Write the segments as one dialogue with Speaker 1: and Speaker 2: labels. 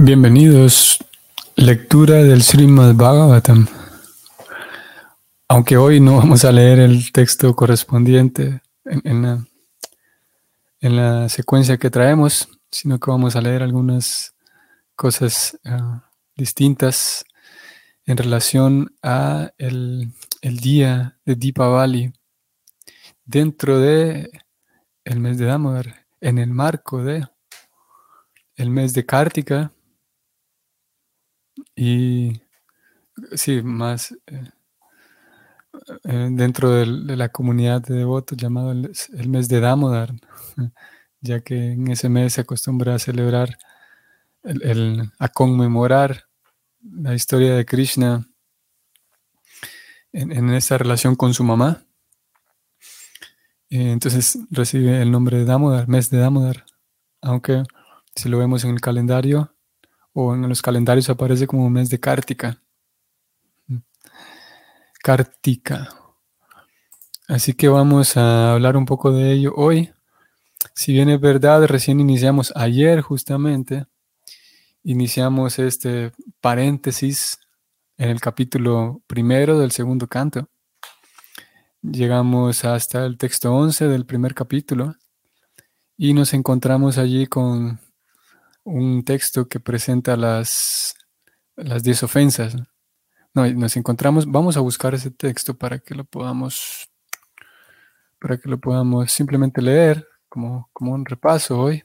Speaker 1: Bienvenidos. Lectura del Srimad Bhagavatam. Aunque hoy no vamos a leer el texto correspondiente en, la, en la, secuencia que traemos, sino que vamos a leer algunas cosas ah, distintas en relación a el, el, día de Deepavali dentro de el mes de Damodar, en el marco de el mes de Kartika y sí, más eh, eh, dentro de la comunidad de devotos llamado el, mes de Damodar, ya que en ese mes se acostumbra a celebrar, el, a conmemorar la historia de Krishna en, en esa relación con su mamá. Eh, entonces recibe el nombre de Damodar, mes de Damodar, aunque si lo vemos en el calendario, o en los calendarios aparece como mes de Kartika. Kartika. Así que vamos a hablar un poco de ello hoy. Si bien es verdad, recién iniciamos ayer justamente, iniciamos este paréntesis en el capítulo primero del segundo canto. Llegamos hasta el texto 11 del primer capítulo y nos encontramos allí con un texto que presenta las, las diez ofensas. No, nos encontramos, vamos a buscar ese texto para que lo podamos, para que lo podamos simplemente leer como, como un repaso hoy.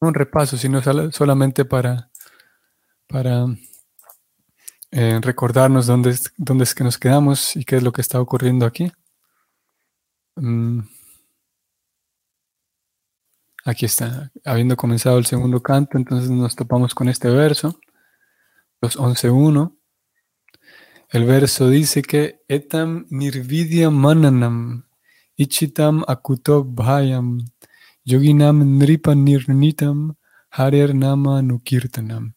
Speaker 1: No un repaso, sino solamente para, para eh, recordarnos dónde, dónde es que nos quedamos y qué es lo que está ocurriendo aquí. Mm. Aquí está, habiendo comenzado el segundo canto, entonces nos topamos con este verso, los 11.1. El verso dice que etam nirvidya mananam ichitam akuto bhayam yoginam nripa nirnitam harer nama nukirtanam.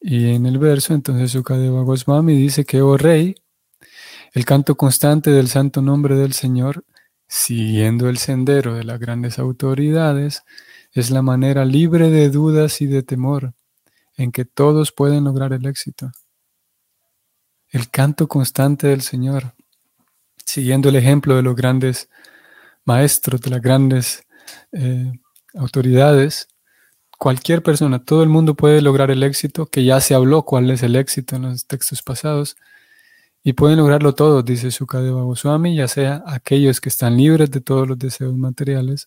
Speaker 1: Y en el verso, entonces Sukadeva Goswami dice que, oh rey, el canto constante del santo nombre del Señor siguiendo el sendero de las grandes autoridades, es la manera libre de dudas y de temor en que todos pueden lograr el éxito. El canto constante del Señor, siguiendo el ejemplo de los grandes maestros, de las grandes eh, autoridades, cualquier persona, todo el mundo puede lograr el éxito, que ya se habló cuál es el éxito en los textos pasados, y pueden lograrlo todo, dice Sukadeva Goswami, ya sea aquellos que están libres de todos los deseos materiales,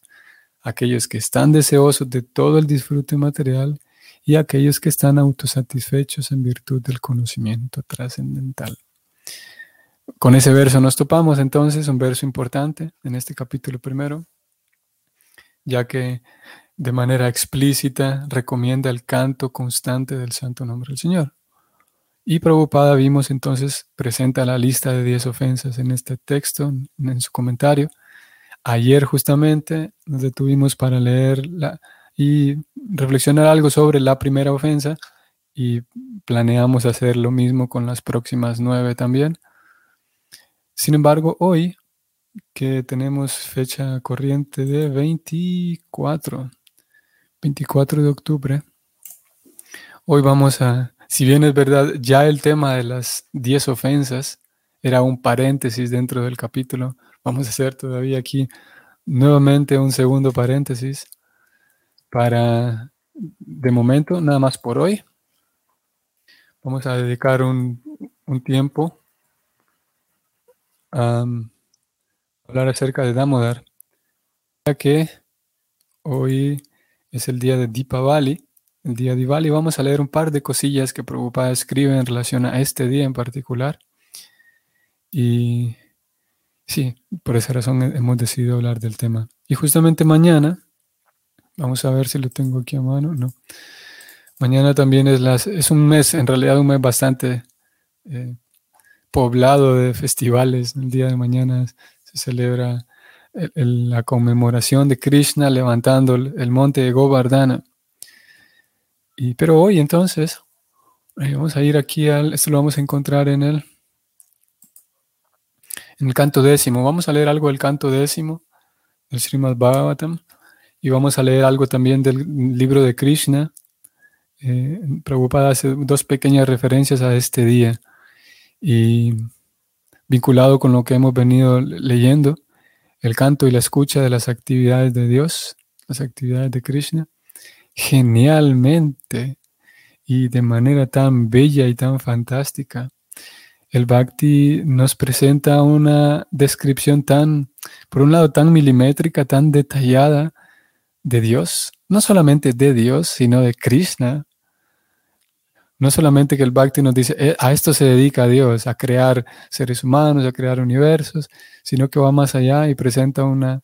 Speaker 1: aquellos que están deseosos de todo el disfrute material y aquellos que están autosatisfechos en virtud del conocimiento trascendental. Con ese verso nos topamos entonces, un verso importante en este capítulo primero, ya que de manera explícita recomienda el canto constante del santo nombre del Señor. Y Prabhupada vimos entonces, presenta la lista de 10 ofensas en este texto, en su comentario. Ayer justamente nos detuvimos para leerla y reflexionar algo sobre la primera ofensa y planeamos hacer lo mismo con las próximas nueve también. Sin embargo, hoy, que tenemos fecha corriente de 24, 24 de octubre, hoy vamos a si bien es verdad, ya el tema de las diez ofensas era un paréntesis dentro del capítulo, vamos a hacer todavía aquí nuevamente un segundo paréntesis para, de momento, nada más por hoy. Vamos a dedicar un, tiempo a hablar acerca de Damodar, ya que hoy es el día de Deepavali el día Diwali. Vamos a leer un par de cosillas que Prabhupada escribe en relación a este día en particular. Y sí, por esa razón hemos decidido hablar del tema. Y justamente mañana, vamos a ver si lo tengo aquí a mano, no. Mañana también es, las, es un mes, en realidad un mes bastante eh, poblado de festivales. El día de mañana se celebra la conmemoración de Krishna levantando el monte de Govardhana. Pero hoy entonces, eh, vamos a ir aquí al, esto lo vamos a encontrar en el, en el canto décimo. Vamos a leer algo del canto décimo del Srimad Bhagavatam y vamos a leer algo también del libro de Krishna. Eh, Prabhupada hace dos pequeñas referencias a este día y vinculado con lo que hemos venido leyendo, el canto y la escucha de las actividades de Dios, las actividades de Krishna, genialmente y de manera tan bella y tan fantástica. El Bhakti nos presenta una descripción tan, por un lado, tan milimétrica, tan detallada de Dios, no solamente de Dios, sino de Krishna. No solamente que el Bhakti nos dice, eh, a esto se dedica Dios, a crear seres humanos, a crear universos, sino que va más allá y presenta una,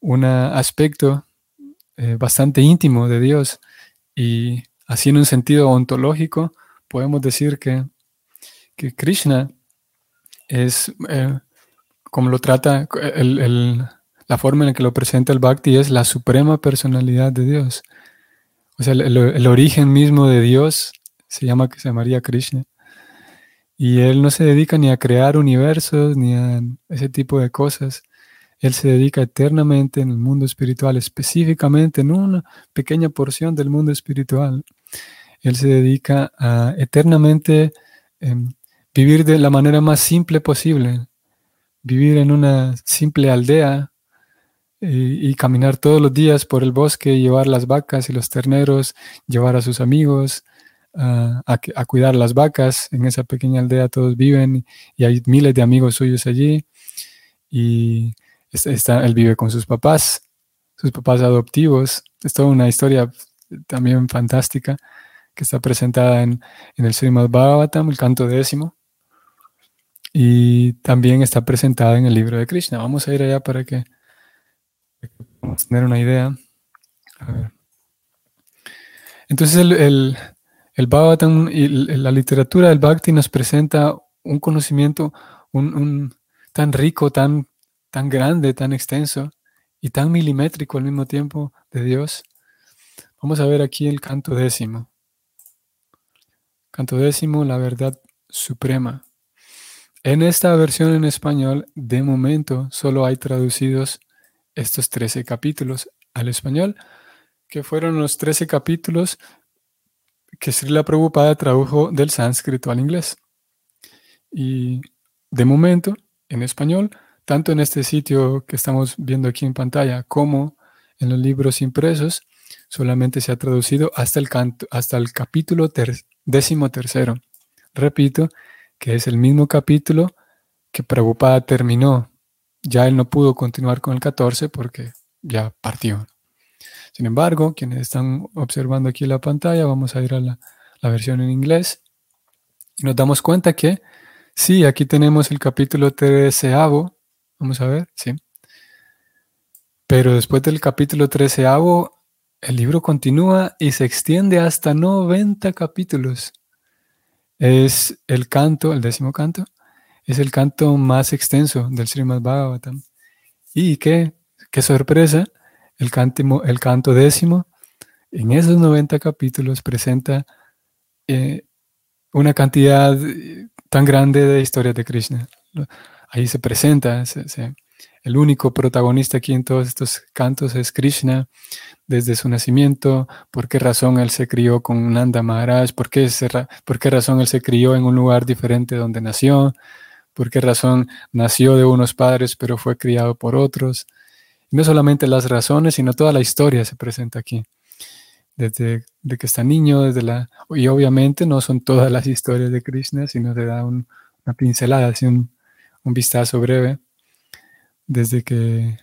Speaker 1: un aspecto eh, bastante íntimo de Dios. Y así en un sentido ontológico, podemos decir que, que Krishna es, eh, como lo trata, la forma en la que lo presenta el Bhakti es la suprema personalidad de Dios. O sea, el, origen mismo de Dios se llama que se llamaría Krishna. Y él no se dedica ni a crear universos ni a ese tipo de cosas, él se dedica eternamente en el mundo espiritual, específicamente en una pequeña porción del mundo espiritual. Él se dedica a eternamente em, vivir de la manera más simple posible, vivir en una simple aldea y, caminar todos los días por el bosque, llevar las vacas y los terneros, llevar a sus amigos, a, a, cuidar las vacas. En esa pequeña aldea todos viven y hay miles de amigos suyos allí. Y Está, él vive con sus papás, sus papás adoptivos. Es toda una historia también fantástica que está presentada en, el Srimad Bhagavatam, el canto décimo. Y también está presentada en el libro de Krishna. Vamos a ir allá para que podamos tener una idea. Entonces el, el, el, Bhagavatam y la literatura del Bhakti nos presenta un conocimiento un, tan rico, tan tan grande, tan extenso y tan milimétrico al mismo tiempo de Dios. Vamos a ver aquí el canto décimo. Canto décimo, la verdad suprema. En esta versión en español, de momento, solo hay traducidos estos 13 capítulos al español, que fueron los 13 capítulos que Srila Prabhupada tradujo del sánscrito al inglés. Y de momento, en español, tanto en este sitio que estamos viendo aquí en pantalla como en los libros impresos, solamente se ha traducido hasta el, hasta el capítulo décimo tercero. Repito, que es el mismo capítulo que Prabhupada terminó. Ya él no pudo continuar con el 14 porque ya partió. Sin embargo, quienes están observando aquí la pantalla, vamos a ir a la, la versión en inglés y nos damos cuenta que sí, aquí tenemos el capítulo treceavo Vamos a ver, sí. Pero después del capítulo 13, el libro continúa y se extiende hasta 90 capítulos. Es el canto, el décimo canto, es el canto más extenso del Srimad Bhagavatam. Y qué, qué sorpresa, el, canto décimo, en esos 90 capítulos presenta eh, una cantidad tan grande de historias de Krishna ahí se presenta, el único protagonista aquí en todos estos cantos es Krishna, desde su nacimiento, por qué razón él se crió con Nanda Maharaj, por qué, por qué razón él se crió en un lugar diferente donde nació, por qué razón nació de unos padres pero fue criado por otros. No solamente las razones, sino toda la historia se presenta aquí. Desde de que está niño, desde la... Y obviamente no son todas las historias de Krishna, sino te da una pincelada, así un, un vistazo breve desde que,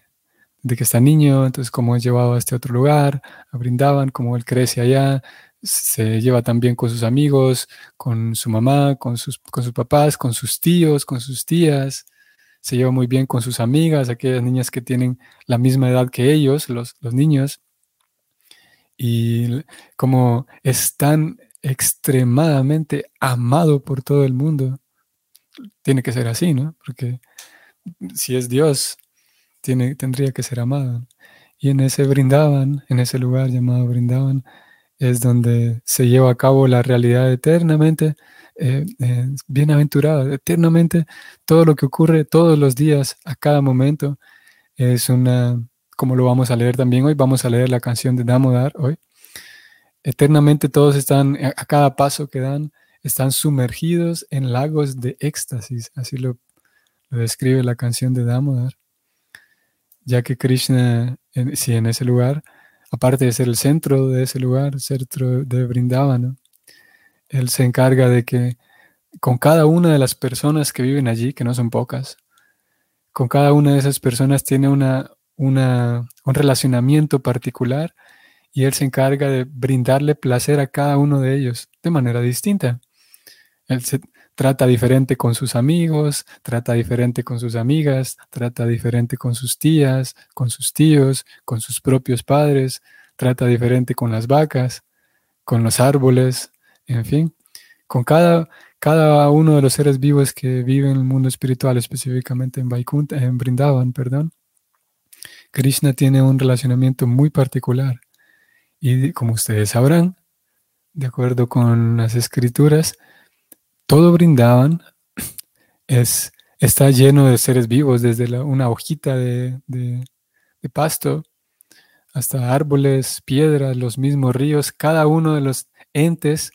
Speaker 1: de que está niño, entonces cómo es llevado a este otro lugar, a Brindaban, cómo él crece allá, se lleva también con sus amigos, con su mamá, con sus, con sus papás, con sus tíos, con sus tías, se lleva muy bien con sus amigas, aquellas niñas que tienen la misma edad que ellos, los, los niños, y como es tan extremadamente amado por todo el mundo, tiene que ser así, ¿no? Porque si es Dios, tiene, tendría que ser amado. Y en ese brindaban, en ese lugar llamado brindaban, es donde se lleva a cabo la realidad eternamente eh, eh, bienaventurada, eternamente todo lo que ocurre todos los días, a cada momento, es una como lo vamos a leer también hoy, vamos a leer la canción de Damodar hoy. Eternamente todos están, a cada paso que dan, están sumergidos en lagos de éxtasis, así lo, describe la canción de Damodar, ya que Krishna, si en ese lugar, aparte de ser el centro de ese lugar, centro de Brindavana, él se encarga de que con cada una de las personas que viven allí, que no son pocas, con cada una de esas personas tiene una, una, un relacionamiento particular y él se encarga de brindarle placer a cada uno de ellos de manera distinta. Él se trata diferente con sus amigos, trata diferente con sus amigas, trata diferente con sus tías, con sus tíos, con sus propios padres, trata diferente con las vacas, con los árboles, en fin, con cada, cada uno de los seres vivos que viven en el mundo espiritual, específicamente en Vaikuntha, en Brindavan, perdón, Krishna tiene un relacionamiento muy particular. Y como ustedes sabrán, de acuerdo con las escrituras, todo Brindavan es, está lleno de seres vivos, desde una hojita de, de pasto hasta árboles, piedras, los mismos ríos, cada uno de los entes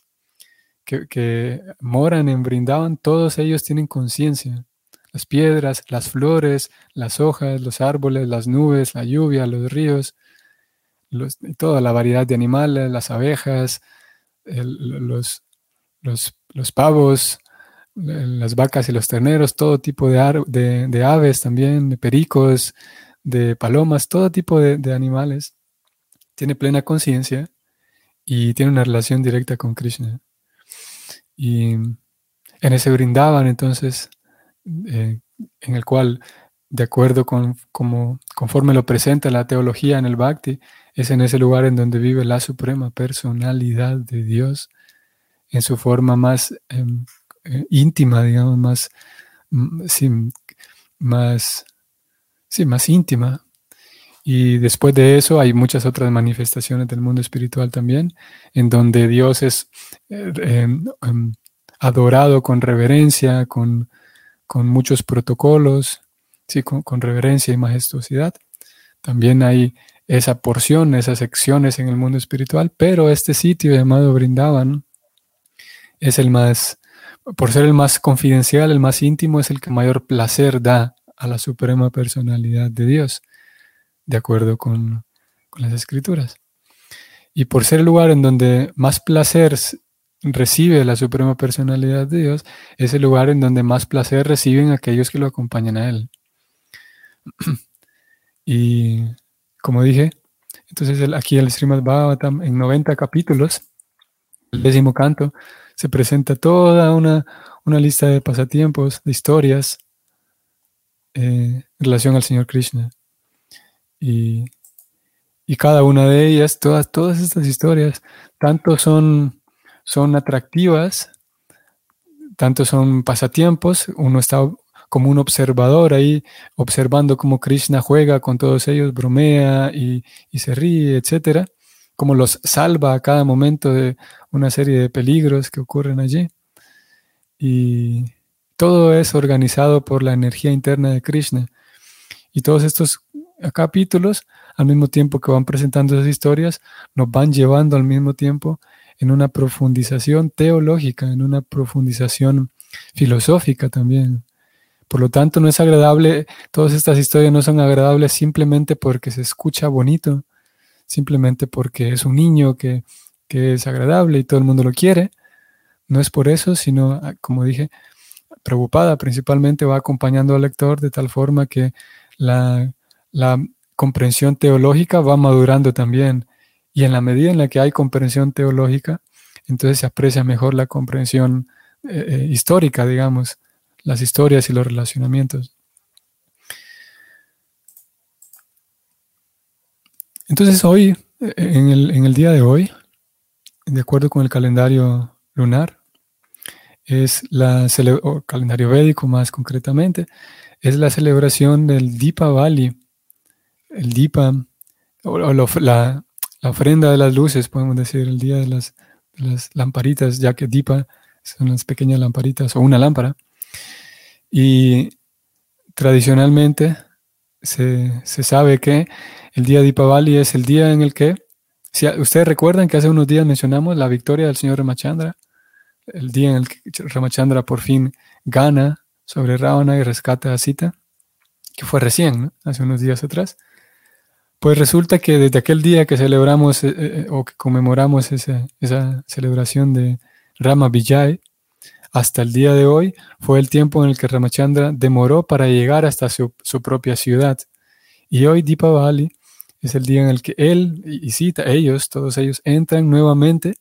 Speaker 1: que, moran en Brindavan, todos ellos tienen conciencia. Las piedras, las flores, las hojas, los árboles, las nubes, la lluvia, los ríos, toda la variedad de animales, las abejas, los, los, pavos, las vacas y los terneros, todo tipo de, de, aves también, de pericos, de palomas, todo tipo de, de animales, tiene plena conciencia y tiene una relación directa con Krishna. Y en ese brindaban entonces, eh, en el cual, de acuerdo con como, conforme lo presenta la teología en el Bhakti, es en ese lugar en donde vive la suprema personalidad de Dios en su forma más em, eh, íntima, digamos, más, mm, sí, más, sí, más íntima, y después de eso hay muchas otras manifestaciones del mundo espiritual también, en donde Dios es eh, em, em, adorado con reverencia, con, muchos protocolos, ¿sí? Con, reverencia y majestuosidad. También hay esa porción, esas secciones en el mundo espiritual, pero este sitio llamado Brindavan es el más, por ser el más confidencial, el más íntimo, es el que mayor placer da a la suprema personalidad de Dios de acuerdo con, las escrituras. Y por ser el lugar en donde más placer recibe la suprema personalidad de Dios, es el lugar en donde más placer reciben aquellos que lo acompañan a Él. y como dije, entonces aquí el Srimad Bhagavatam en 90 capítulos, el décimo canto, se presenta toda una, lista de pasatiempos, de historias eh, en relación al Señor Krishna. Y, cada una de ellas, todas, todas estas historias, tanto son, son atractivas, tanto son pasatiempos, uno está como un observador ahí, observando cómo Krishna juega con todos ellos, bromea y, y se ríe, etcétera, cómo los salva a cada momento de una serie de peligros que ocurren allí. Y todo es organizado por la energía interna de Krishna. Y todos estos capítulos, al mismo tiempo que van presentando esas historias, nos van llevando al mismo tiempo en una profundización teológica, en una profundización filosófica también. Por lo tanto, no es agradable, todas estas historias no son agradables simplemente porque se escucha bonito, simplemente porque es un niño que, que es agradable y todo el mundo lo quiere. No es por eso, sino, ah, como dije, preocupada principalmente va acompañando al lector de tal forma que la la comprensión teológica va madurando también. Y en la medida en la que hay comprensión teológica, entonces se aprecia mejor la comprensión eh, eh, histórica, digamos, las historias y los relacionamientos. Entonces hoy, en el, día de hoy, de acuerdo con el calendario lunar, es la o calendario védico más concretamente, es la celebración del Dipa Valley el Dipa, o, la, ofrenda de las luces, podemos decir, el día de las, lamparitas, ya que Dipa son las pequeñas lamparitas o una lámpara. Y tradicionalmente se, sabe que el día de Ipavali es el día en el que, si ustedes recuerdan que hace unos días mencionamos la victoria del señor Ramachandra, el día en el que Ramachandra por fin gana sobre Ravana y rescata a Sita, que fue recién, hace unos días atrás. Pues resulta que desde aquel día que celebramos eh, eh, o que conmemoramos esa, esa celebración de Rama Vijay, hasta el día de hoy fue el tiempo en el que Ramachandra demoró para llegar hasta su, propia ciudad. Y hoy Deepavali es el día en el que él y Sita, ellos, todos ellos, entran nuevamente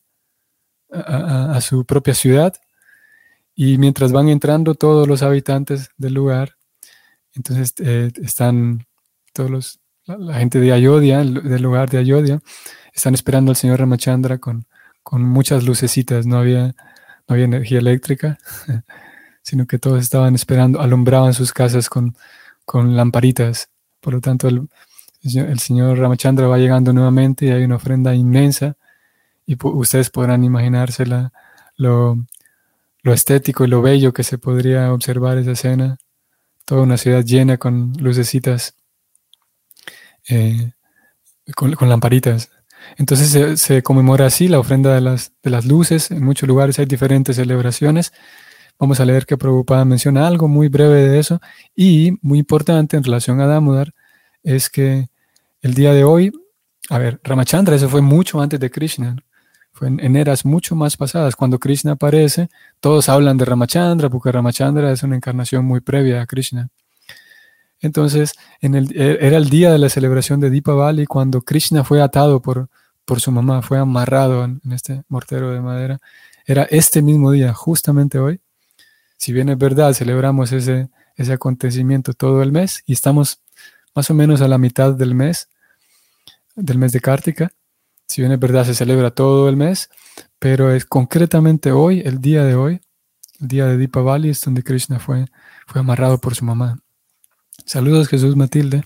Speaker 1: a, su propia ciudad. Y mientras van entrando todos los habitantes del lugar, entonces eh, están todos los, la, gente de Ayodhya, del lugar de Ayodhya, están esperando al señor Ramachandra con, con muchas lucecitas. No había no había energía eléctrica, sino que todos estaban esperando, alumbraban sus casas con, con lamparitas. Por lo tanto, el, señor Ramachandra va llegando nuevamente y hay una ofrenda inmensa y ustedes podrán imaginarse lo, lo estético y lo bello que se podría observar esa escena. Toda una ciudad llena con lucecitas, eh, con, con lamparitas. Entonces se, conmemora así la ofrenda de las, de las luces. En muchos lugares hay diferentes celebraciones. Vamos a leer que Prabhupada menciona algo muy breve de eso. Y muy importante en relación a Damodar es que el día de hoy, a ver, Ramachandra, eso fue mucho antes de Krishna. Fue en, en, eras mucho más pasadas. Cuando Krishna aparece, todos hablan de Ramachandra, porque Ramachandra es una encarnación muy previa a Krishna. Entonces, en el, e, era el día de la celebración de Deepavali cuando Krishna fue atado por, por su mamá, fue amarrado en, este mortero de madera. Era este mismo día, justamente hoy. Si bien es verdad, celebramos ese, ese acontecimiento todo el mes y estamos más o menos a la mitad del mes, del mes de Kartika. Si bien es verdad, se celebra todo el mes, pero es concretamente hoy, el día de hoy, el día de Deepavali, es donde Krishna fue, fue amarrado por su mamá. Saludos Jesús Matilde.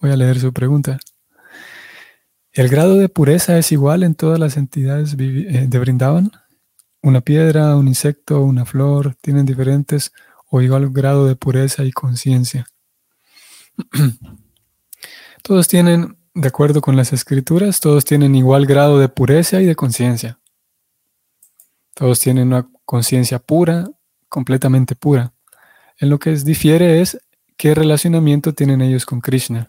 Speaker 1: Voy a leer su pregunta. ¿El grado de pureza es igual en todas las entidades eh, de Brindavan? ¿Una piedra, un insecto, una flor tienen diferentes o igual grado de pureza y conciencia? todos tienen, de acuerdo con las escrituras, todos tienen igual grado de pureza y de conciencia. Todos tienen una conciencia pura, completamente pura. En lo que difiere es ¿Qué relacionamiento tienen ellos con Krishna?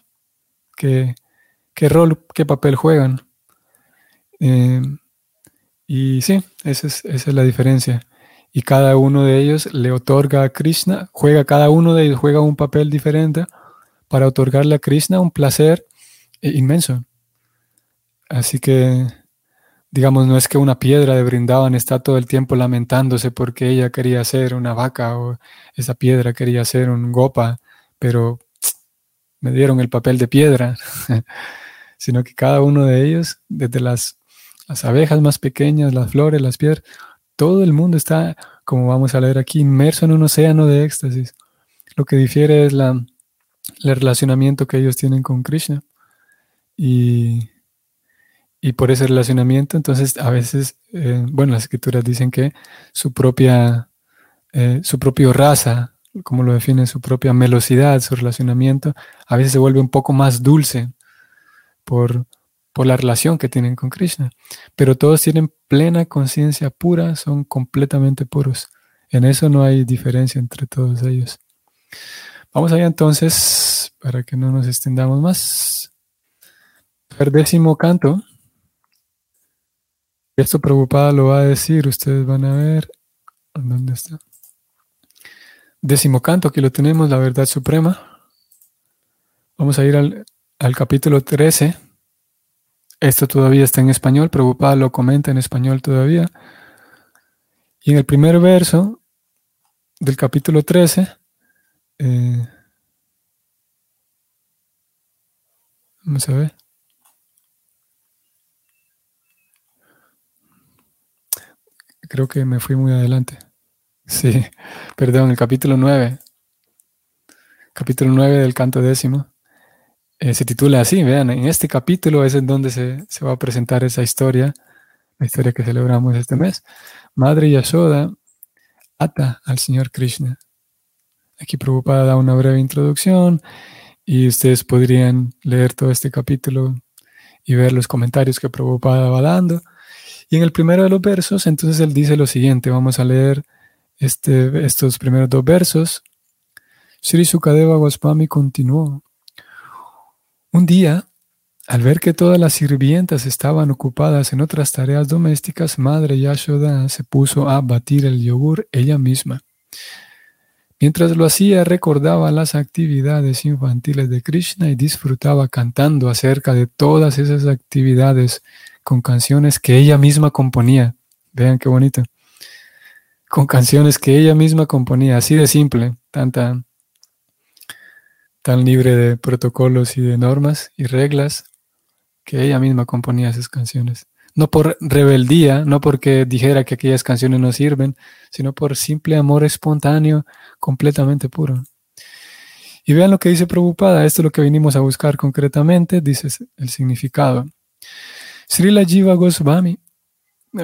Speaker 1: ¿Qué, rol, qué papel juegan? Eh, y sí, esa es, la diferencia. Y cada uno de ellos le otorga a Krishna, juega, cada uno de ellos juega un papel diferente para otorgarle a Krishna un placer eh, inmenso. Así que, digamos, no es que una piedra de Brindavan está todo el tiempo lamentándose porque ella quería ser una vaca o esa piedra quería ser un gopa pero me dieron el papel de piedra, sino que cada uno de ellos, desde las, abejas más pequeñas, las flores, las piedras, todo el mundo está, como vamos a leer aquí, inmerso en un océano de éxtasis. Lo que difiere es la, el relacionamiento que ellos tienen con Krishna. Y, por ese relacionamiento, entonces a veces, eh, bueno, las escrituras dicen que su propia, eh, su raza como lo define, su propia melosidad, su relacionamiento, a veces se vuelve un poco más dulce por, por la relación que tienen con Krishna. Pero todos tienen plena conciencia pura, son completamente puros. En eso no hay diferencia entre todos ellos. Vamos allá entonces, para que no nos extendamos más. El décimo canto. Esto preocupada lo va a decir, ustedes van a ver. ¿Dónde está? Décimo canto, aquí lo tenemos, la verdad suprema. Vamos a ir al, capítulo 13. Esto todavía está en español, Prabhupada lo comenta en español todavía. Y en el primer verso del capítulo 13, eh, vamos a ver. Creo que me fui muy adelante. Sí, perdón, el capítulo 9. Capítulo 9 del canto décimo. Eh, se titula así, vean, en este capítulo es en donde se, va a presentar esa historia, la historia que celebramos este mes. Madre Yashoda ata al Señor Krishna. Aquí Prabhupada da una breve introducción y ustedes podrían leer todo este capítulo y ver los comentarios que Prabhupada va dando. Y en el primero de los versos, entonces él dice lo siguiente, vamos a leer este, estos primeros dos versos. Sri Sukadeva Goswami continuó. Un día, al ver que todas las sirvientas estaban ocupadas en otras tareas domésticas, Madre Yashoda se puso a batir el yogur ella misma. Mientras lo hacía, recordaba las actividades infantiles de Krishna y disfrutaba cantando acerca de todas esas actividades con canciones que ella misma componía. Vean qué bonito. Con canciones que ella misma componía, así de simple, tan, tan, tan libre de protocolos y de normas y reglas, que ella misma componía esas canciones no por rebeldía, no porque dijera que aquellas canciones no sirven, sino por simple amor espontáneo, completamente puro. Y vean lo que dice Prabhupada, esto es lo que vinimos a buscar concretamente, dice el significado. Srila Jiva Goswami,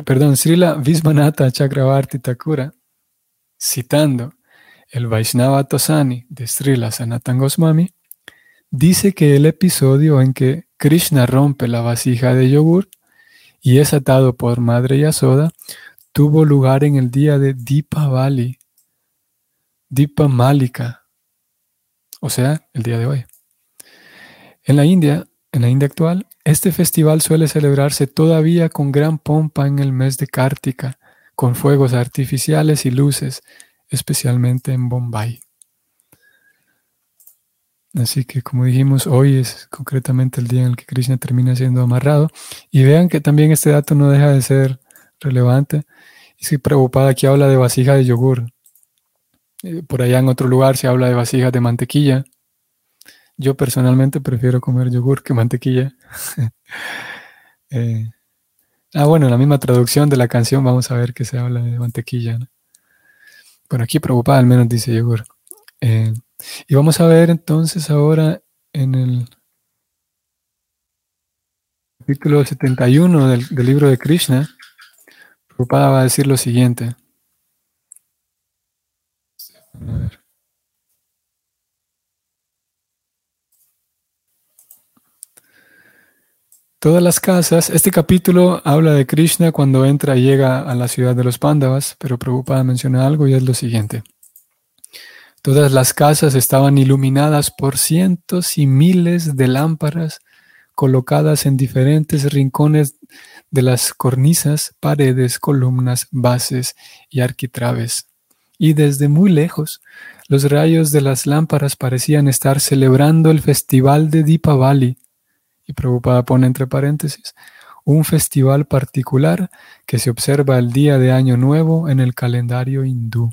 Speaker 1: perdón, Srila Visvanatha Chakravarti Thakura, citando el Vaishnava Tosani de Srila Sanatan Goswami, dice que el episodio en que Krishna rompe la vasija de yogur y es atado por Madre Yasoda, tuvo lugar en el día de Deepavali, Deepa Malika, o sea, el día de hoy. En la India, en la India actual, este festival suele celebrarse todavía con gran pompa en el mes de Kartika, con fuegos artificiales y luces, especialmente en Bombay. Así que como dijimos, hoy es concretamente el día en el que Krishna termina siendo amarrado. Y vean que también este dato no deja de ser relevante. Y si preocupada aquí habla de vasija de yogur. Eh, por allá en otro lugar se habla de vasijas de mantequilla. Yo personalmente prefiero comer yogur que mantequilla. Eh, ah, bueno, en la misma traducción de la canción vamos a ver que se habla de mantequilla. Bueno, aquí preocupada al menos dice yogur. Eh, y vamos a ver entonces ahora en el capítulo 71 del, del libro de Krishna, Prabhupada va a decir lo siguiente. Todas las casas, este capítulo habla de Krishna cuando entra y llega a la ciudad de los Pándavas, pero Prabhupada menciona algo y es lo siguiente. Todas las casas estaban iluminadas por cientos y miles de lámparas colocadas en diferentes rincones de las cornisas, paredes, columnas, bases y arquitraves. Y desde muy lejos, los rayos de las lámparas parecían estar celebrando el festival de Deepavali. Y preocupada pone entre paréntesis, un festival particular que se observa el día de Año Nuevo en el calendario hindú.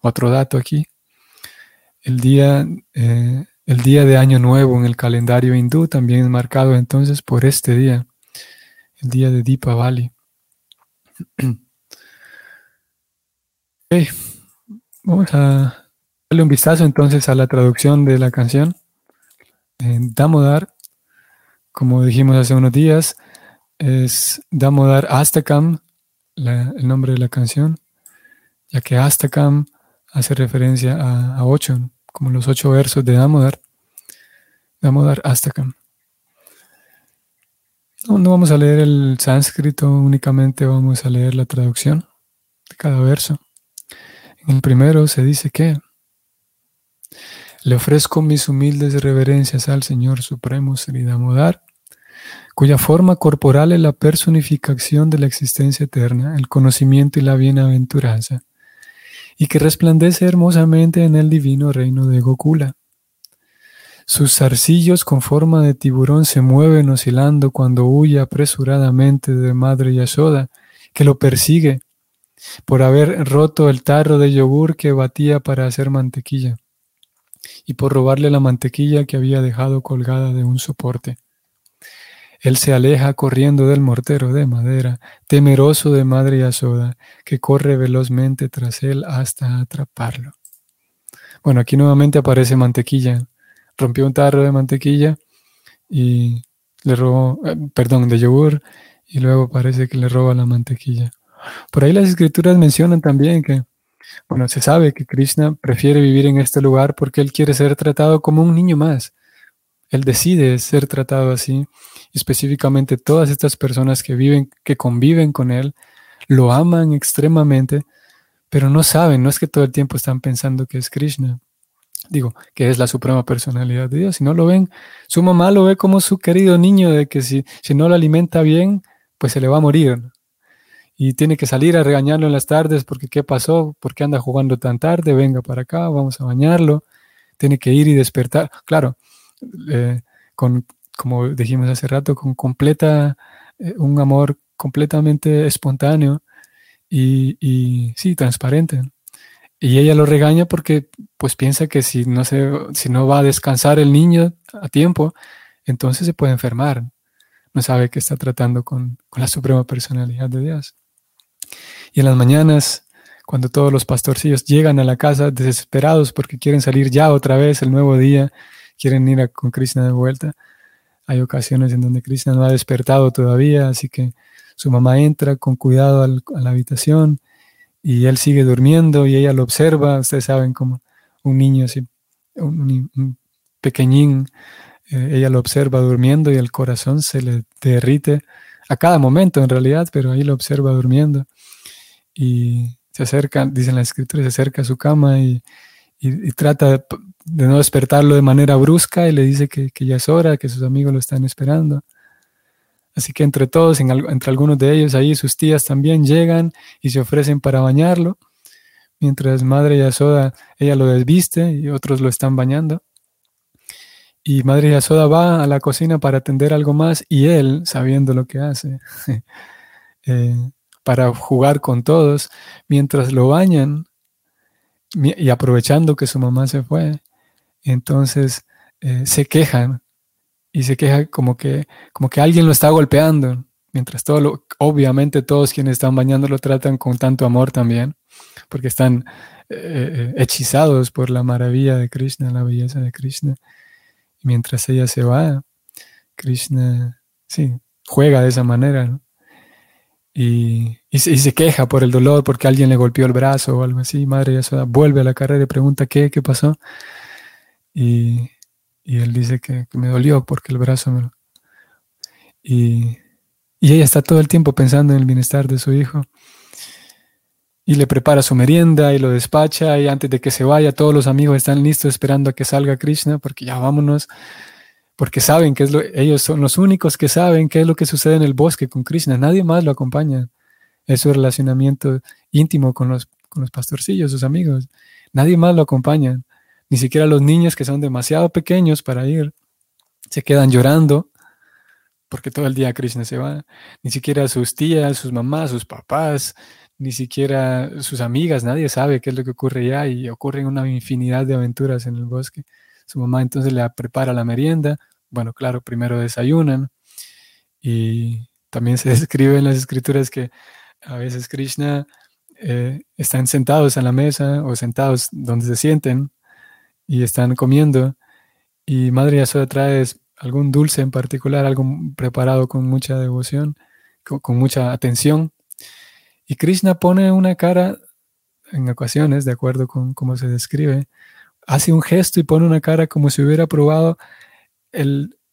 Speaker 1: Otro dato aquí. El día, eh, el día de Año Nuevo en el calendario hindú también es marcado entonces por este día, el día de Deepavali. Vamos a darle un vistazo entonces a la traducción de la canción. Damodar, como dijimos hace unos días, es Damodar Astakam, el nombre de la canción, ya que Astakam hace referencia a, ocho, como los ocho versos de Damodar, Damodar Astakam. No, no vamos a leer el sánscrito, únicamente vamos a leer la traducción de cada verso. En el primero se dice que le ofrezco mis humildes reverencias al Señor Supremo Sri Damodar, cuya forma corporal es la personificación de la existencia eterna, el conocimiento y la bienaventuranza y que resplandece hermosamente en el divino reino de Gokula. Sus zarcillos con forma de tiburón se mueven oscilando cuando huye apresuradamente de Madre Yashoda, que lo persigue por haber roto el tarro de yogur que batía para hacer mantequilla y por robarle la mantequilla que había dejado colgada de un soporte. Él se aleja corriendo del mortero de madera, temeroso de Madre Yasoda, que corre velozmente tras él hasta atraparlo. Bueno, aquí nuevamente aparece mantequilla. Rompió un tarro de mantequilla y le robó, eh, perdón, de yogur, y luego parece que le roba la mantequilla. Por ahí las escrituras mencionan también que Bueno, se sabe que Krishna prefiere vivir en este lugar porque él quiere ser tratado como un niño más. Él decide ser tratado así. Específicamente todas estas personas que viven, que conviven con él, lo aman extremadamente, pero no saben, no es que todo el tiempo están pensando que es Krishna. Digo, que es la suprema personalidad de Dios. Si no lo ven, su mamá lo ve como su querido niño, de que si, si no lo alimenta bien, pues se le va a morir y tiene que salir a regañarlo en las tardes porque qué pasó, por qué anda jugando tan tarde, venga para acá, vamos a bañarlo, tiene que ir y despertar, claro, eh, con, como dijimos hace rato, con completa, eh, un amor completamente espontáneo y, y, sí, transparente. Y ella lo regaña porque pues piensa que si no, se, si no va a descansar el niño a tiempo, entonces se puede enfermar. No sabe que está tratando con, con la suprema personalidad de Dios. Y en las mañanas, cuando todos los pastorcillos llegan a la casa desesperados porque quieren salir ya otra vez el nuevo día, quieren ir con Krishna de vuelta, hay ocasiones en donde Krishna no ha despertado todavía, así que su mamá entra con cuidado a la habitación y él sigue durmiendo y ella lo observa. Ustedes saben como un niño así, un, pequeñín, eh, ella lo observa durmiendo y el corazón se le derrite a cada momento en realidad, pero ahí lo observa durmiendo y se acerca, dicen la escritura, se acerca a su cama y, trata de, no despertarlo de manera brusca y le dice que, ya es hora, que sus amigos lo están esperando. Así que entre todos, entre algunos de ellos, ahí sus tías también llegan y se ofrecen para bañarlo, mientras Madre Yasoda, ella lo desviste y otros lo están bañando. Y Madre Yasoda va a la cocina para atender algo más y él, sabiendo lo que hace, eh, para jugar con todos, mientras lo bañan y aprovechando que su mamá se fue, entonces eh, se quejan y se queja como que, como que alguien lo está golpeando, mientras todo lo, obviamente todos quienes están bañando lo tratan con tanto amor también, porque están eh, eh, hechizados por la maravilla de Krishna, la belleza de Krishna. Y mientras ella se va, Krishna, sí, juega de esa manera, ¿no? y, se, queja por el dolor porque alguien le golpeó el brazo o algo así. Madre Yasoda vuelve a la carrera y pregunta qué, qué pasó. Y, él dice que, me dolió porque el brazo me... Y, y ella está todo el tiempo pensando en el bienestar de su hijo. Y le prepara su merienda y lo despacha y antes de que se vaya todos los amigos están listos esperando a que salga Krishna porque ya vámonos porque saben que es lo, ellos son los únicos que saben qué es lo que sucede en el bosque con Krishna, nadie más lo acompaña. Es su relacionamiento íntimo con los, con los pastorcillos, sus amigos. Nadie más lo acompaña, ni siquiera los niños que son demasiado pequeños para ir, se quedan llorando porque todo el día Krishna se va. Ni siquiera sus tías, sus mamás, sus papás, ni siquiera sus amigas, nadie sabe qué es lo que ocurre ya y ocurren una infinidad de aventuras en el bosque. Su mamá entonces le prepara la merienda. Bueno, claro, primero desayunan. Y también se describe en las escrituras que a veces Krishna eh, están sentados en la mesa o sentados donde se sienten y están comiendo. Y Madre Yasoda trae algún dulce en particular, algo preparado con mucha devoción, con, mucha atención. Y Krishna pone una cara, en ocasiones, de acuerdo con cómo se describe, hace un gesto y pone una cara como si hubiera probado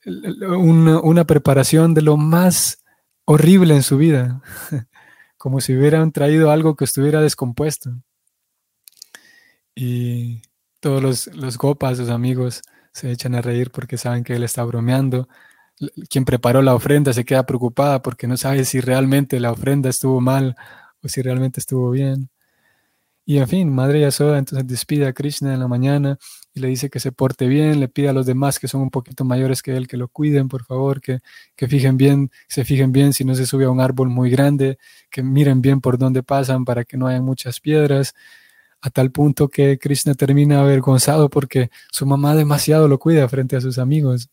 Speaker 1: una, preparación de lo más horrible en su vida, como si hubieran traído algo que estuviera descompuesto. Y todos los, los gopas, sus amigos, se echan a reír porque saben que él está bromeando. Quien preparó la ofrenda se queda preocupada porque no sabe si realmente la ofrenda estuvo mal o si realmente estuvo bien. Y en fin, Madre Yasoda entonces despide a Krishna en la mañana y le dice que se porte bien, le pide a los demás que son un poquito mayores que él que lo cuiden, por favor, que, que fijen bien, se fijen bien si no se sube a un árbol muy grande, que miren bien por dónde pasan para que no haya muchas piedras, a tal punto que Krishna termina avergonzado porque su mamá demasiado lo cuida frente a sus amigos.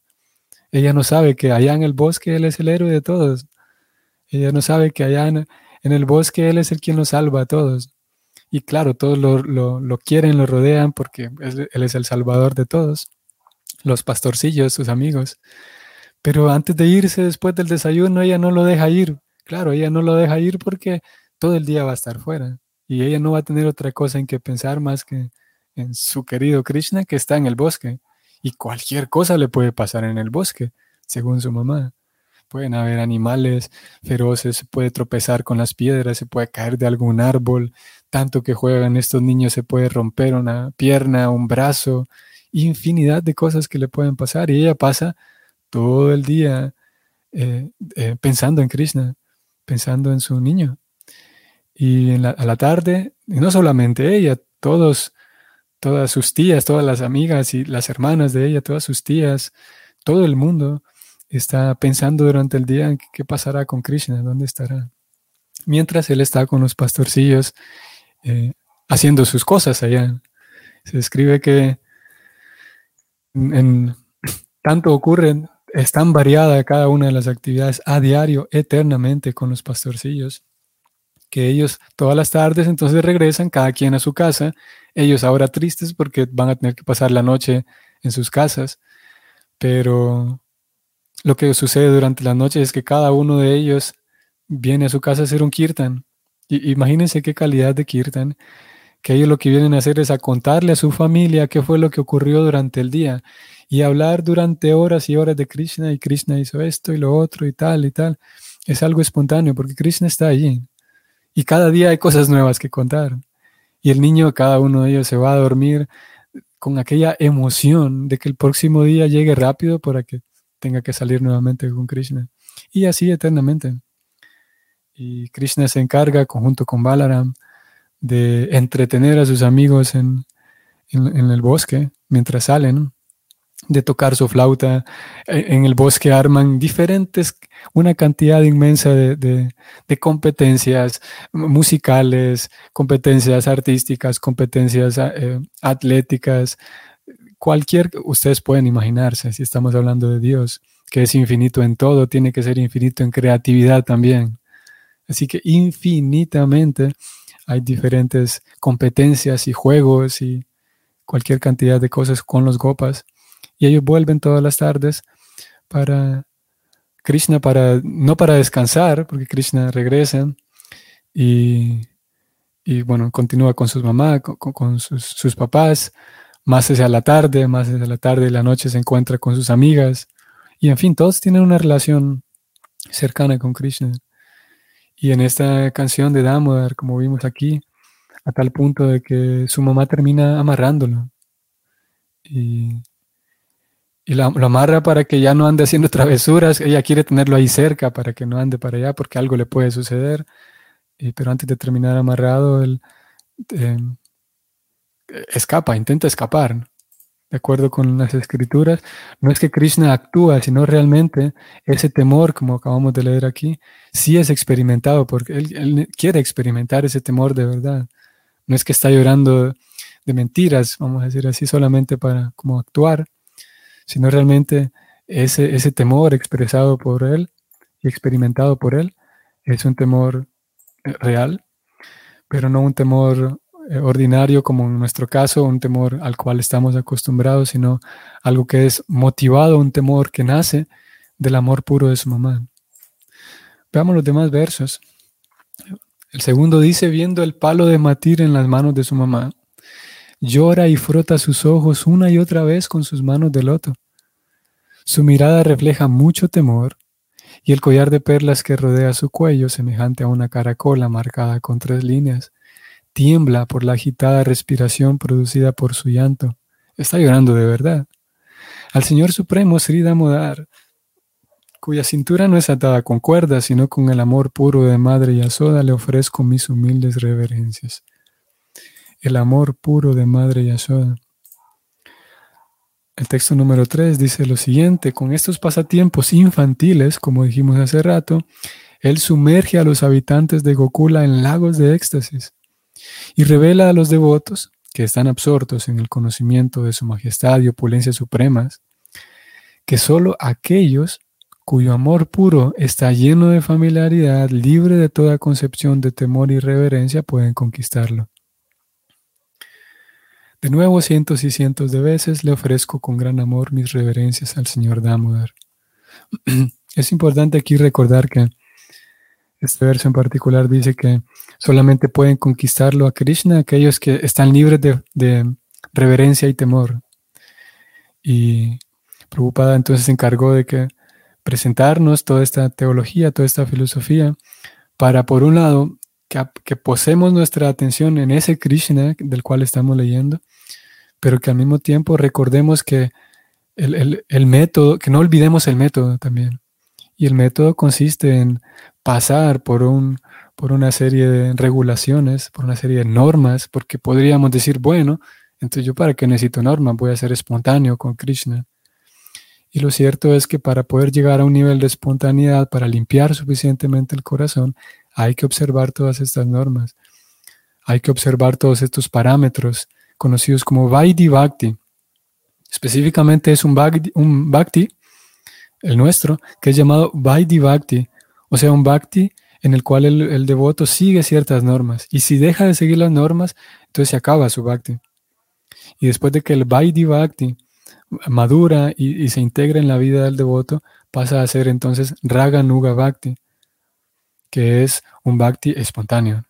Speaker 1: Ella no sabe que allá en el bosque él es el héroe de todos. Ella no sabe que allá en, el bosque él es el quien los salva a todos. Y claro, todos lo, quieren, lo rodean porque él es el salvador de todos, los pastorcillos, sus amigos. Pero antes de irse, después del desayuno, ella no lo deja ir. Claro, ella no lo deja ir porque todo el día va a estar fuera. Y ella no va a tener otra cosa en que pensar más que en su querido Krishna que está en el bosque. Y cualquier cosa le puede pasar en el bosque, según su mamá. Pueden haber animales feroces, se puede tropezar con las piedras, se puede caer de algún árbol, tanto que juegan estos niños se puede romper una pierna, un brazo, infinidad de cosas que le pueden pasar. Y ella pasa todo el día eh, eh, pensando en Krishna, pensando en su niño. Y a la tarde, y no solamente ella, todos, todas sus tías, todas las amigas y las hermanas de ella, todas sus tías, todo el mundo está pensando durante el día en qué pasará con Krishna, dónde estará. Mientras él está con los pastorcillos eh, haciendo sus cosas allá. Se escribe que en, tanto ocurre, es tan variada cada una de las actividades a diario, eternamente con los pastorcillos, que ellos todas las tardes entonces regresan cada quien a su casa, ellos ahora tristes porque van a tener que pasar la noche en sus casas, pero lo que sucede durante la noche es que cada uno de ellos viene a su casa a hacer un kirtan. Y, imagínense qué calidad de kirtan, que ellos lo que vienen a hacer es a contarle a su familia qué fue lo que ocurrió durante el día y hablar durante horas y horas de Krishna y Krishna hizo esto y lo otro y tal y tal. Es algo espontáneo porque Krishna está allí y cada día hay cosas nuevas que contar. Y el niño, cada uno de ellos se va a dormir con aquella emoción de que el próximo día llegue rápido para que tenga que salir nuevamente con Krishna. Y así eternamente. Y Krishna se encarga, conjunto con Balaram, de entretener a sus amigos en, el bosque mientras salen, de tocar su flauta. E, en el bosque arman diferentes, una cantidad inmensa de, competencias musicales, competencias artísticas, competencias eh, atléticas, cualquier, ustedes pueden imaginarse, si estamos hablando de Dios, que es infinito en todo, tiene que ser infinito en creatividad también. Así que infinitamente hay diferentes competencias y juegos y cualquier cantidad de cosas con los gopas. Y ellos vuelven todas las tardes para Krishna, para, no para descansar, porque Krishna regresa y, bueno, continúa con sus mamás, con, sus, sus papás, más hacia la tarde, más hacia la tarde y la noche se encuentra con sus amigas. Y en fin, todos tienen una relación cercana con Krishna. Y en esta canción de Damodar, como vimos aquí, a tal punto de que su mamá termina amarrándolo. Y, y lo, amarra para que ya no ande haciendo travesuras. Ella quiere tenerlo ahí cerca para que no ande para allá porque algo le puede suceder. Y, pero antes de terminar amarrado, él eh, escapa, intenta escapar. De acuerdo con las escrituras, no es que Krishna actúa, sino realmente ese temor, como acabamos de leer aquí, sí es experimentado, porque él, quiere experimentar ese temor de verdad. No es que está llorando de mentiras, vamos a decir así, solamente para como actuar, sino realmente ese, ese temor expresado por él y experimentado por él es un temor eh, real, pero no un temor eh, ordinario, como en nuestro caso, un temor al cual estamos acostumbrados, sino algo que es motivado, un temor que nace del amor puro de su mamá. Veamos los demás versos. El segundo dice, viendo el palo de matir en las manos de su mamá, llora y frota sus ojos una y otra vez con sus manos de loto. Su mirada refleja mucho temor y el collar de perlas que rodea su cuello, semejante a una caracola marcada con tres líneas, tiembla por la agitada respiración producida por su llanto. Está llorando de verdad. Al Señor Supremo Sri Damodar, cuya cintura no es atada con cuerdas, sino con el amor puro de Madre Yasoda, le ofrezco mis humildes reverencias. El amor puro de Madre Yasoda. El texto número 3 dice lo siguiente, con estos pasatiempos infantiles, como dijimos hace rato, él sumerge a los habitantes de Gokula en lagos de éxtasis y revela a los devotos que están absortos en el conocimiento de su majestad y opulencia supremas, que sólo aquellos cuyo amor puro está lleno de familiaridad, libre de toda concepción de temor y reverencia, pueden conquistarlo. De nuevo, cientos y cientos de veces le ofrezco con gran amor mis reverencias al Señor Damodar. Es importante aquí recordar que Este verso en particular dice que solamente pueden conquistarlo a Krishna aquellos que están libres de, reverencia y temor. Y Prabhupada entonces se encargó de que presentarnos toda esta teología, toda esta filosofía, para por un lado que, posemos nuestra atención en ese Krishna del cual estamos leyendo, pero que al mismo tiempo recordemos que el, el método, que no olvidemos el método también. Y el método consiste en pasar por, un, por una serie de regulaciones, por una serie de normas, porque podríamos decir, bueno, entonces yo para qué necesito normas, voy a ser espontáneo con Krishna. Y lo cierto es que para poder llegar a un nivel de espontaneidad, para limpiar suficientemente el corazón, hay que observar todas estas normas. Hay que observar todos estos parámetros conocidos como Vaidhi Bhakti. Específicamente es un bhakti, el nuestro, que es llamado Vaidhi Bhakti, o sea, un bhakti en el cual el, devoto sigue ciertas normas. Y si deja de seguir las normas, entonces se acaba su bhakti. Y después de que el Vaidhi Bhakti madura y, se integra en la vida del devoto, pasa a ser entonces Raga Nuga Bhakti, que es un Bhakti espontáneo.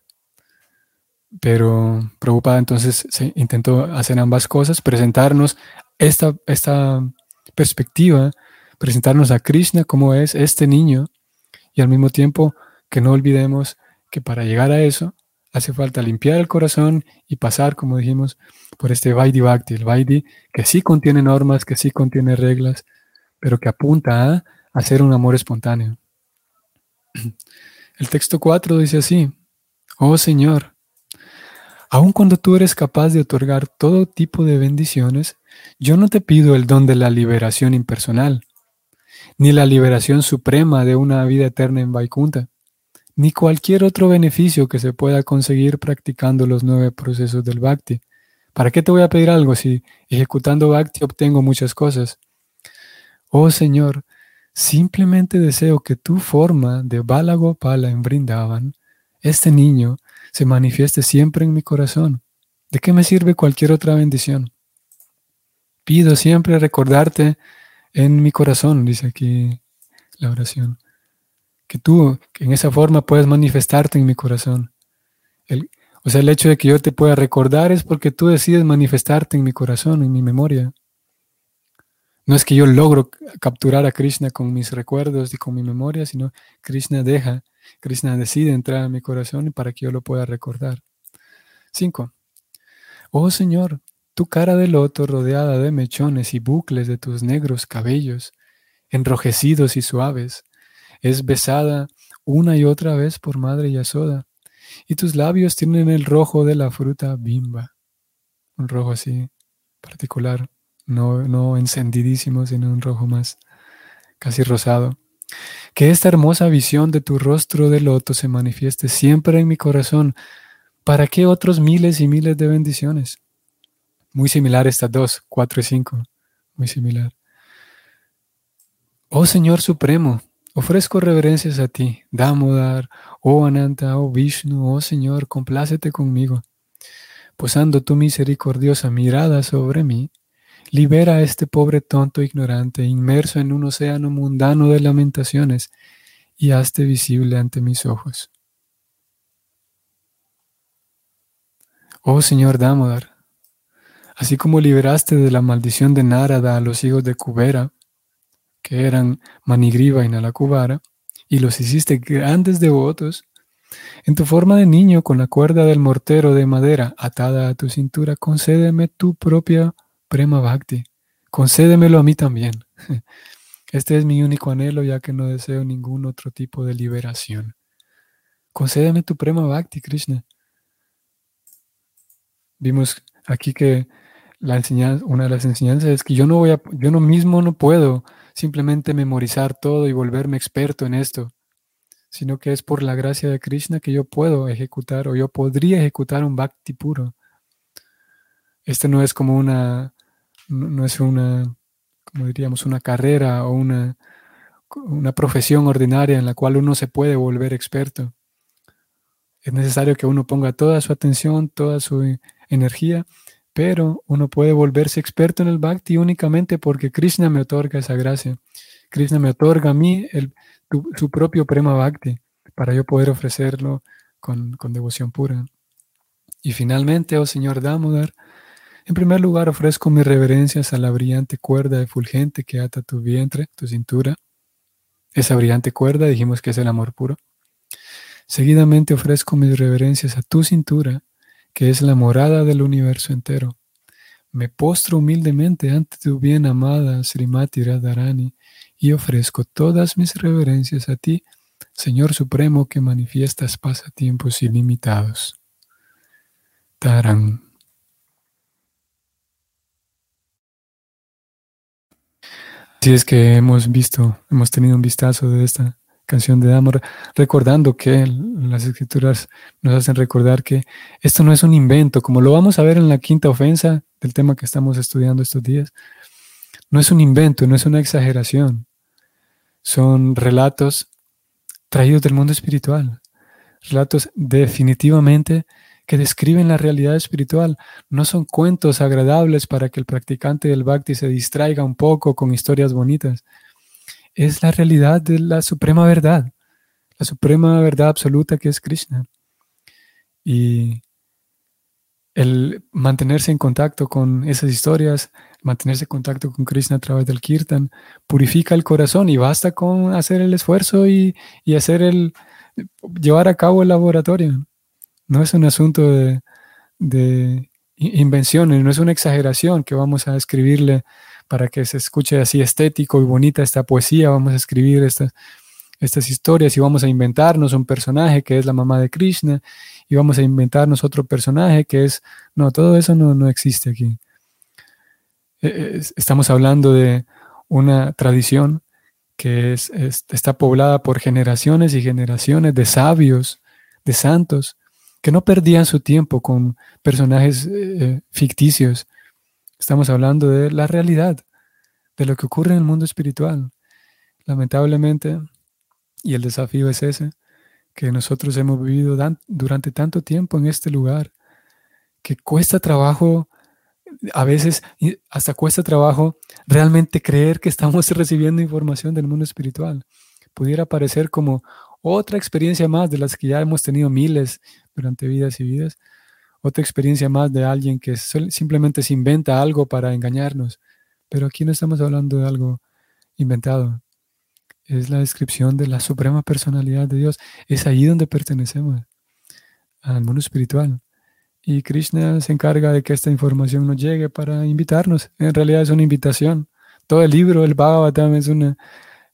Speaker 1: Pero Prabhupada entonces se intentó hacer ambas cosas, presentarnos esta, esta perspectiva, presentarnos a Krishna como es este niño y al mismo tiempo que no olvidemos que para llegar a eso hace falta limpiar el corazón y pasar, como dijimos, por este Vaidhi Bhakti, el Vaidhi que sí contiene normas, que sí contiene reglas, pero que apunta a hacer un amor espontáneo. El texto 4 dice así, oh Señor, aun cuando tú eres capaz de otorgar todo tipo de bendiciones, yo no te pido el don de la liberación impersonal, ni la liberación suprema de una vida eterna en Vaikunta, ni cualquier otro beneficio que se pueda conseguir practicando los nueve procesos del Bhakti. ¿Para qué te voy a pedir algo si ejecutando Bhakti obtengo muchas cosas? Oh Señor, simplemente deseo que tu forma de Balagopala en Brindavan, este niño, se manifieste siempre en mi corazón. ¿De qué me sirve cualquier otra bendición? Pido siempre recordarte en mi corazón, dice aquí la oración. Que tú, en esa forma puedes manifestarte en mi corazón. El, o sea, el hecho de que yo te pueda recordar es porque tú decides manifestarte en mi corazón, en mi memoria. No es que yo logro capturar a Krishna con mis recuerdos y con mi memoria, sino Krishna deja, Krishna decide entrar en mi corazón para que yo lo pueda recordar. 5. Oh Señor, tu cara de loto rodeada de mechones y bucles de tus negros cabellos, enrojecidos y suaves, es besada una y otra vez por Madre Yasoda, y tus labios tienen el rojo de la fruta bimba, un rojo así particular, no, no encendidísimo, sino un rojo más casi rosado. Que esta hermosa visión de tu rostro de loto se manifieste siempre en mi corazón. ¿Para qué otros miles y miles de bendiciones? Muy similar estas dos, cuatro y cinco. Muy similar. Oh Señor Supremo, ofrezco reverencias a ti, Damodar, oh Ananta, oh Vishnu, oh Señor, complácete conmigo. Posando tu misericordiosa mirada sobre mí, libera a este pobre tonto ignorante, inmerso en un océano mundano de lamentaciones, y hazte visible ante mis ojos. Oh Señor Damodar, Así como liberaste de la maldición de Narada a los hijos de Kubera, que eran Manigriva y Nalakubara, y los hiciste grandes devotos, en tu forma de niño con la cuerda del mortero de madera atada a tu cintura, concédeme tu propia prema bhakti. Concédemelo a mí también. Este es mi único anhelo, ya que no deseo ningún otro tipo de liberación. Concédeme tu prema bhakti, Krishna. Vimos aquí que la enseñanza, una de las enseñanzas es que yo no voy a, yo no mismo no puedo simplemente memorizar todo y volverme experto en esto, sino que es por la gracia de Krishna que yo puedo ejecutar o yo podría ejecutar un bhakti puro. Esto no es como una, no es una, como diríamos, una carrera o una, una profesión ordinaria en la cual uno se puede volver experto. Es necesario que uno ponga toda su atención, toda su energía pero uno puede volverse experto en el bhakti únicamente porque Krishna me otorga esa gracia. Krishna me otorga a mí su propio prema bhakti para yo poder ofrecerlo con, devoción pura. Y finalmente, oh Señor Damodar, en primer lugar ofrezco mis reverencias a la brillante cuerda efulgente que ata tu vientre, tu cintura. Esa brillante cuerda dijimos que es el amor puro. Seguidamente ofrezco mis reverencias a tu cintura, que es la morada del universo entero. Me postro humildemente ante tu bien amada Srimati Radharani y ofrezco todas mis reverencias a ti, Señor Supremo que manifiestas pasatiempos ilimitados. Taran. Así es que hemos visto, hemos tenido un vistazo de esta canción de amor, recordando que las escrituras nos hacen recordar que esto no es un invento, como lo vamos a ver en la quinta ofensa del tema que estamos estudiando estos días. No es un invento, no es una exageración. Son relatos traídos del mundo espiritual, relatos definitivamente que describen la realidad espiritual. No son cuentos agradables para que el practicante del bhakti se distraiga un poco con historias bonitas es la realidad de la suprema verdad, la suprema verdad absoluta que es Krishna. Y el mantenerse en contacto con esas historias, mantenerse en contacto con Krishna a través del kirtan, purifica el corazón y basta con hacer el esfuerzo y, hacer el, llevar a cabo el laboratorio. No es un asunto de, de invenciones, no es una exageración que vamos a escribirle para que se escuche así estético y bonita esta poesía, vamos a escribir estas, estas historias y vamos a inventarnos un personaje que es la mamá de Krishna y vamos a inventarnos otro personaje que es, no, todo eso no, no existe aquí. E, e, estamos hablando de una tradición que es, está poblada por generaciones y generaciones de sabios, de santos, que no perdían su tiempo con personajes eh, ficticios, Estamos hablando de la realidad, de lo que ocurre en el mundo espiritual. Lamentablemente, y el desafío es ese, que nosotros hemos vivido durante tanto tiempo en este lugar, que cuesta trabajo, a veces hasta cuesta trabajo realmente creer que estamos recibiendo información del mundo espiritual. Pudiera parecer como otra experiencia más de las que ya hemos tenido miles durante vidas y vidas, otra experiencia más de alguien que simplemente se inventa algo para engañarnos. Pero aquí no estamos hablando de algo inventado. Es la descripción de la suprema personalidad de Dios. Es ahí donde pertenecemos, al mundo espiritual. Y Krishna se encarga de que esta información nos llegue para invitarnos. En realidad es una invitación. Todo el libro, el Bhagavatam, es una,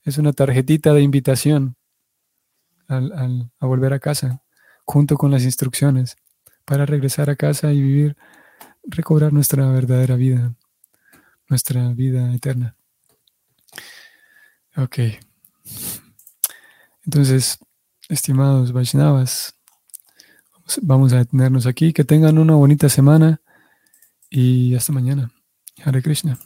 Speaker 1: es una tarjetita de invitación a volver a casa, junto con las instrucciones para regresar a casa y vivir, recobrar nuestra verdadera vida, nuestra vida eterna. Ok. Entonces, estimados Vaishnavas, vamos a detenernos aquí. Que tengan una bonita semana y hasta mañana. Hare Krishna.